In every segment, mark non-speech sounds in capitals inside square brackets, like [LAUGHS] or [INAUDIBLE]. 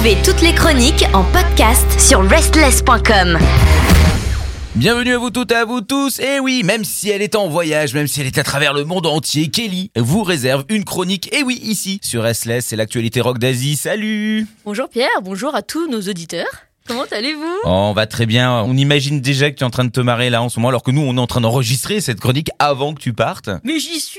Retrouvez toutes les chroniques en podcast sur restless.com. Bienvenue à vous toutes et à vous tous. Et oui, même si elle est en voyage, même si elle est à travers le monde entier, Kelly vous réserve une chronique. Et oui, ici, sur Restless, c'est l'actualité rock d'Asie. Salut Bonjour Pierre, bonjour à tous nos auditeurs. Comment allez-vous? Oh, On va très bien. On imagine déjà que tu es en train de te marrer là en ce moment, alors que nous, on est en train d'enregistrer cette chronique avant que tu partes. Mais j'y suis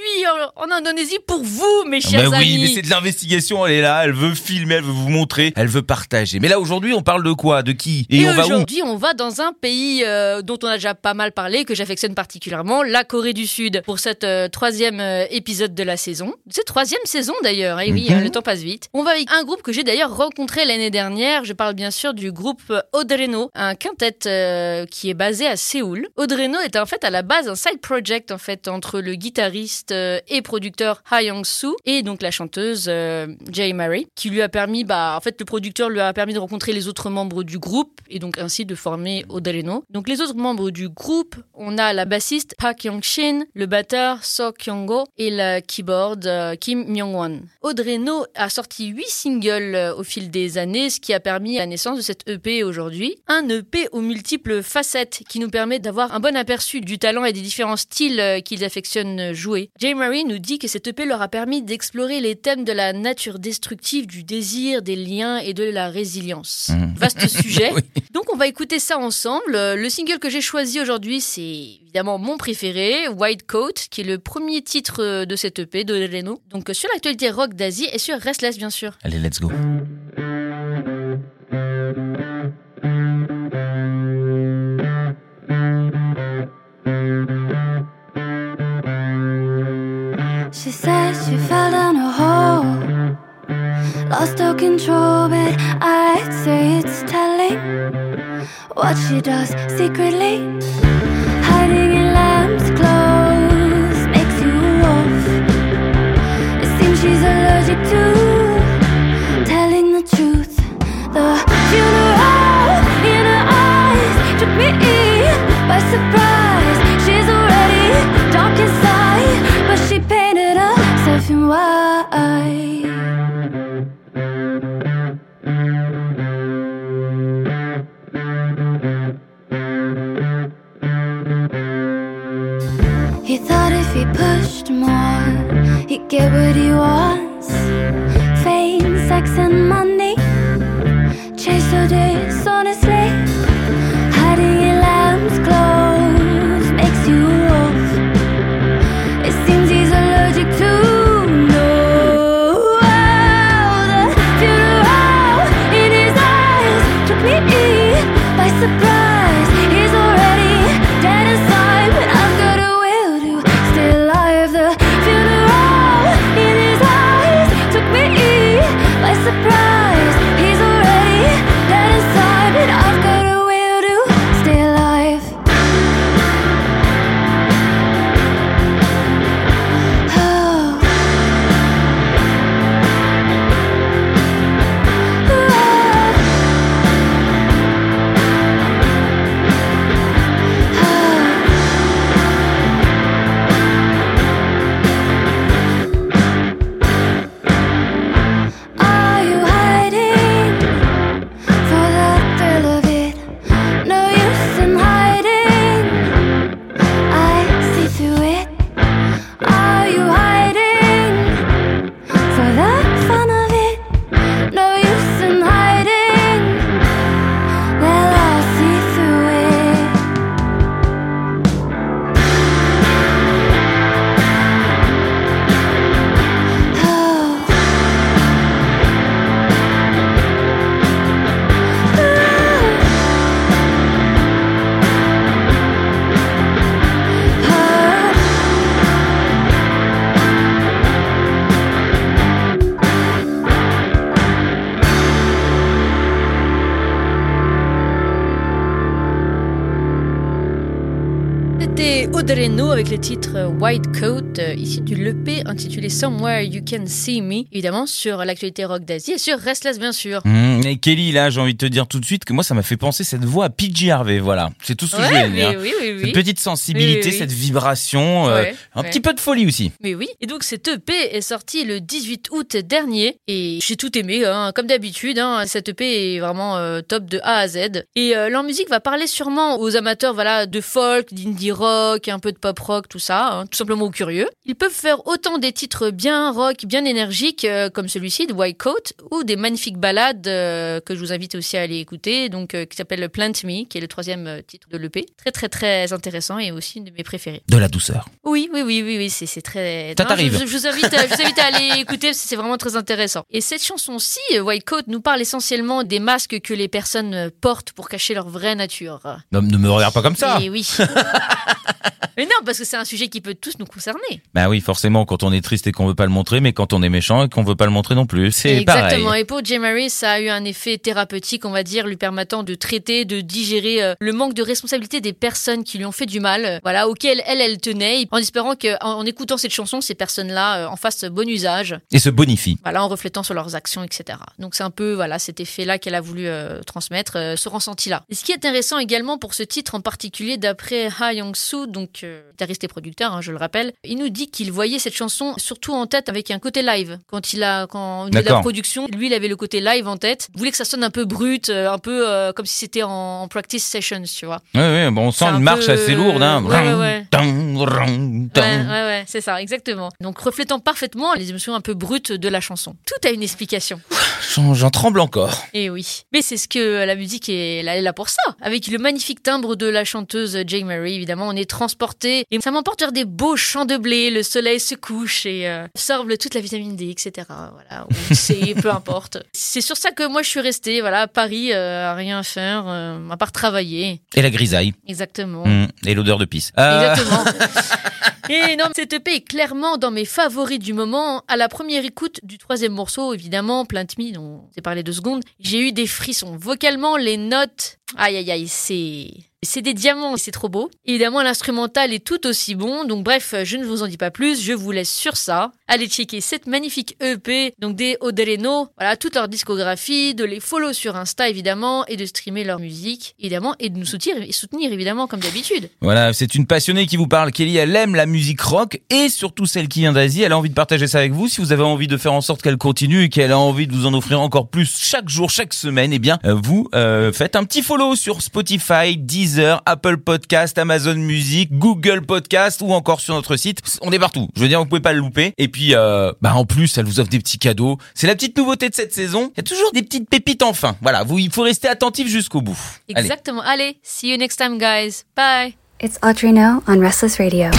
en Indonésie pour vous, mes chers mais amis. Oui, mais c'est de l'investigation. Elle est là, elle veut filmer, elle veut vous montrer, elle veut partager. Mais là, aujourd'hui, on parle de quoi? De qui? Et, on va où? Aujourd'hui, on va dans un pays euh, dont on a déjà pas mal parlé, que j'affectionne particulièrement, la Corée du Sud, pour cette euh, troisième euh, épisode de la saison. C'est troisième saison d'ailleurs. Et eh oui, Mhm. le temps passe vite. On va avec un groupe que j'ai d'ailleurs rencontré l'année dernière. Je parle bien sûr du groupe Odreno, un quintet euh, qui est basé à Séoul. Odreno est en fait à la base un side project en fait entre le guitariste euh, et producteur Ha Young-soo et donc la chanteuse euh, Jay Mary, qui lui a permis, bah en fait le producteur lui a permis de rencontrer les autres membres du groupe et donc ainsi de former Odreno. Donc les autres membres du groupe, on a la bassiste Park Young-shin, le batteur So Kyung-go et la keyboard Kim Myung-won. Odreno a sorti 8 singles au fil des années, ce qui a permis la naissance de cette EP aujourd'hui. Un EP aux multiples facettes qui nous permet d'avoir un bon aperçu du talent et des différents styles euh, qu'ils affectionnent jouer. Jay Marie nous dit que cette EP leur a permis d'explorer les thèmes de la nature destructive, du désir, des liens et de la résilience. Mhm. Vaste [LAUGHS] sujet. Oui. Donc on va écouter ça ensemble. Euh, Le single que j'ai choisi aujourd'hui, c'est évidemment mon préféré, White Coat, qui est le premier titre euh, de cette EP de Leno. Donc euh, sur l'actualité rock d'Asie et sur Restless bien sûr. Allez, let's go. Control, but I'd say it's telling what she does secretly. Hiding in lamb's clothes makes you wolf. It seems she's allergic to pushed more, he'd get what he wants fame, sex, and money. Chase so dishonestly, hiding C'était Audreno avec le titre White Coat, euh, ici du l'EP intitulé Somewhere You Can See Me, évidemment sur l'actualité rock d'Asie et sur Restless bien sûr. Mmh, et Kelly, là, j'ai envie de te dire tout de suite que moi, ça m'a fait penser cette voix à PJ Harvey, voilà. C'est tout ce que je Ouais, voulais dire. mais oui, oui, oui. Cette petite sensibilité, cette vibration, euh, Ouais, un ouais. petit peu de folie aussi. Mais oui. Et donc cet EP est sorti le 18 août dernier et j'ai tout aimé, hein, comme d'habitude. Hein, cet EP est vraiment euh, top de A à Z. Et euh, leur musique va parler sûrement aux amateurs voilà, de folk, d'indie rock, un peu de pop rock, tout ça, hein, tout simplement aux curieux. Ils peuvent faire autant des titres bien rock, bien énergiques, euh, comme celui-ci de White Coat, ou des magnifiques ballades que je vous invite aussi à aller écouter, donc euh, qui s'appelle Plant Me, qui est le troisième euh, titre de l'EP. Très très très intéressant et aussi une de mes préférés. De la douceur. Oui, oui, oui, oui, oui, c'est très. Ça t'arrive. Je, je vous invite, à- je vous invite à aller [LAUGHS] écouter c'est vraiment très intéressant. Et cette chanson-ci, euh, White Coat, nous parle essentiellement des masques que les personnes euh, portent pour cacher leur vraie nature. Non, ne me regarde pas comme ça. Et oui. [LAUGHS] Mais non, parce que c'est un sujet qui peut tous nous concerner. Bah oui, forcément, quand on est triste et qu'on veut pas le montrer, mais quand on est méchant et qu'on veut pas le montrer non plus, c'est Exactement. pareil. Et pour Jay Marie, ça a eu un effet thérapeutique, on va dire, lui permettant de traiter, de digérer euh, le manque de responsabilité des personnes qui lui ont fait du mal, euh, voilà, auquel elle, elle tenait, en espérant qu'en en écoutant cette chanson, ces personnes-là euh, en fassent bon usage. Et se bonifie. voilà, en reflétant sur leurs actions, etc. Donc c'est un peu voilà cet effet-là qu'elle a voulu euh, transmettre, euh, ce ressenti-là. Et ce qui est intéressant également pour ce titre en particulier, d'après Ha Young-soo, donc euh, guitariste et producteur, hein, je le rappelle, il nous dit qu'il voyait cette chanson surtout en tête avec un côté live. Quand il a, quand niveau de la production, lui, il avait le côté live en tête. Il voulait que ça sonne un peu brut, euh, un peu euh, comme si c'était en, en practice sessions, tu vois. Ouais, ouais, bon, on sent un une marche peu- assez lourde, hein. Ouais, ouais, ouais. C'est ça, exactement. Donc reflétant parfaitement les émotions un peu brutes de la chanson. Tout a une explication. J'en- tremble encore. Et oui. Mais c'est ce que la musique est, elle est là pour ça. Avec le magnifique timbre de la chanteuse Jane Murray, évidemment, on est transporté. Et ça m'emporte vers des beaux champs de blé. Le soleil se couche et euh, absorbe toute la vitamine D, etc. Voilà. Ou C, [LAUGHS] peu importe. C'est sur ça que moi je suis restée, voilà, à Paris, euh, à rien faire, euh, à part travailler. Et la grisaille. Exactement. Mm, Et l'odeur de pisse. Euh, Exactement. [LAUGHS] Et non, cette EP est clairement dans mes favoris du moment. À la première écoute du troisième morceau, évidemment, Plant Me, dont j'ai parlé deux secondes, j'ai eu des frissons. Vocalement, les notes, aïe aïe aïe, c'est... C'est des diamants, c'est trop beau. Évidemment, l'instrumental est tout aussi bon. Donc bref, je ne vous en dis pas plus, je vous laisse sur ça. Allez checker cette magnifique EP, donc des Odereno, voilà, toute leur discographie, de les follow sur Insta évidemment, et de streamer leur musique, évidemment, et de nous soutenir, et soutenir évidemment comme d'habitude. Voilà, c'est une passionnée qui vous parle. Kelly, elle aime la musique rock et surtout celle qui vient d'Asie. Elle a envie de partager ça avec vous. Si vous avez envie de faire en sorte qu'elle continue et qu'elle a envie de vous en offrir encore plus chaque jour, chaque semaine, eh bien, euh, vous euh, faites un petit follow sur Spotify, Deezer, Apple Podcast, Amazon Music, Google Podcast ou encore sur notre site. On est partout. Je veux dire, vous pouvez pas le louper. Et puis, euh, bah en plus, elle vous offre des petits cadeaux. C'est la petite nouveauté de cette saison. Il y a toujours des petites pépites enfin. Voilà, vous, il faut rester attentif jusqu'au bout. Exactement. Allez, see you next time, guys. Bye. It's Audrey No on Restless Radio.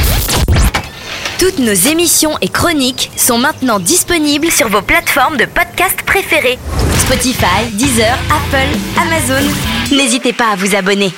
Toutes nos émissions et chroniques sont maintenant disponibles sur vos plateformes de podcast préférées. Spotify, Deezer, Apple, Amazon. N'hésitez pas à vous abonner.